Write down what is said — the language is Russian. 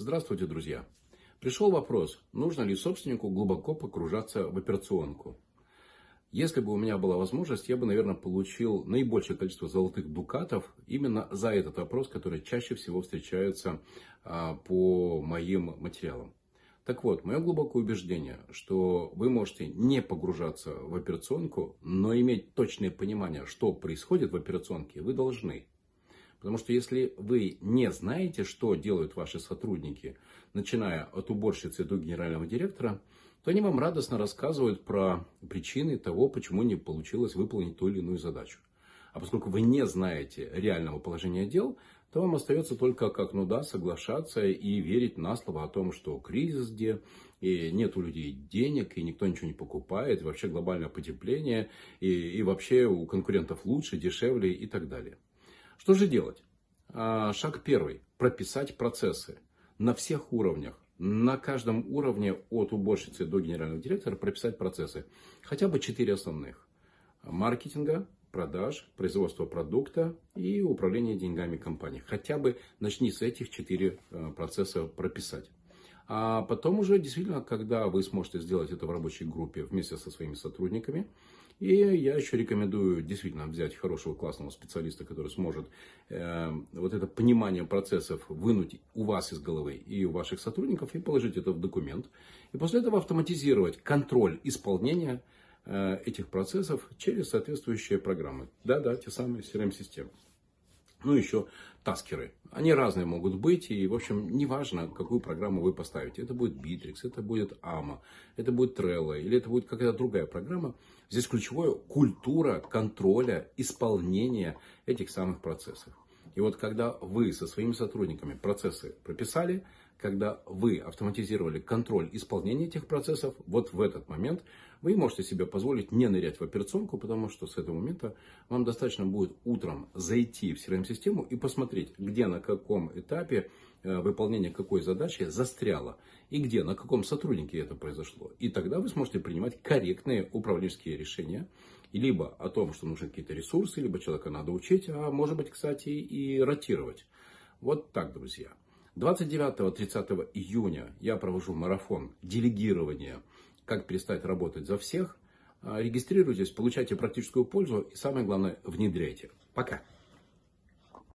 Здравствуйте, друзья! Пришел вопрос, нужно ли собственнику глубоко погружаться в операционку. Если бы у меня была возможность, я бы, наверное, получил наибольшее количество золотых дукатов именно за этот вопрос, который чаще всего встречается а, по моим материалам. Так вот, мое глубокое убеждение, что вы можете не погружаться в операционку, но иметь точное понимание, что происходит в операционке, вы должны. Потому что если вы не знаете, что делают ваши сотрудники, начиная от уборщицы до генерального директора, то они вам радостно рассказывают про причины того, почему не получилось выполнить ту или иную задачу. А поскольку вы не знаете реального положения дел, то вам остается только, как ну да, соглашаться и верить на слово о том, что кризис где, и нет у людей денег, и никто ничего не покупает, и вообще глобальное потепление, и, и вообще у конкурентов лучше, дешевле и так далее. Что же делать? А, шаг первый. Прописать процессы на всех уровнях. На каждом уровне от уборщицы до генерального директора прописать процессы. Хотя бы четыре основных. Маркетинга, продаж, производства продукта и управления деньгами компании. Хотя бы начни с этих четыре э, процесса прописать. А потом уже действительно, когда вы сможете сделать это в рабочей группе вместе со своими сотрудниками, и я еще рекомендую действительно взять хорошего классного специалиста, который сможет э, вот это понимание процессов вынуть у вас из головы и у ваших сотрудников и положить это в документ. И после этого автоматизировать контроль исполнения э, этих процессов через соответствующие программы. Да-да, те самые CRM-системы. Ну, еще таскеры. Они разные могут быть, и, в общем, неважно, какую программу вы поставите. Это будет Bittrex, это будет AMA, это будет Trello, или это будет какая-то другая программа. Здесь ключевое культура контроля, исполнения этих самых процессов. И вот когда вы со своими сотрудниками процессы прописали, когда вы автоматизировали контроль исполнения этих процессов, вот в этот момент вы можете себе позволить не нырять в операционку, потому что с этого момента вам достаточно будет утром зайти в CRM-систему и посмотреть, где на каком этапе э, выполнения какой задачи застряло и где, на каком сотруднике это произошло. И тогда вы сможете принимать корректные управленческие решения, либо о том, что нужны какие-то ресурсы, либо человека надо учить, а может быть, кстати, и ротировать. Вот так, друзья. 29-30 июня я провожу марафон делегирования «Как перестать работать за всех». А, регистрируйтесь, получайте практическую пользу и самое главное, внедряйте. Пока!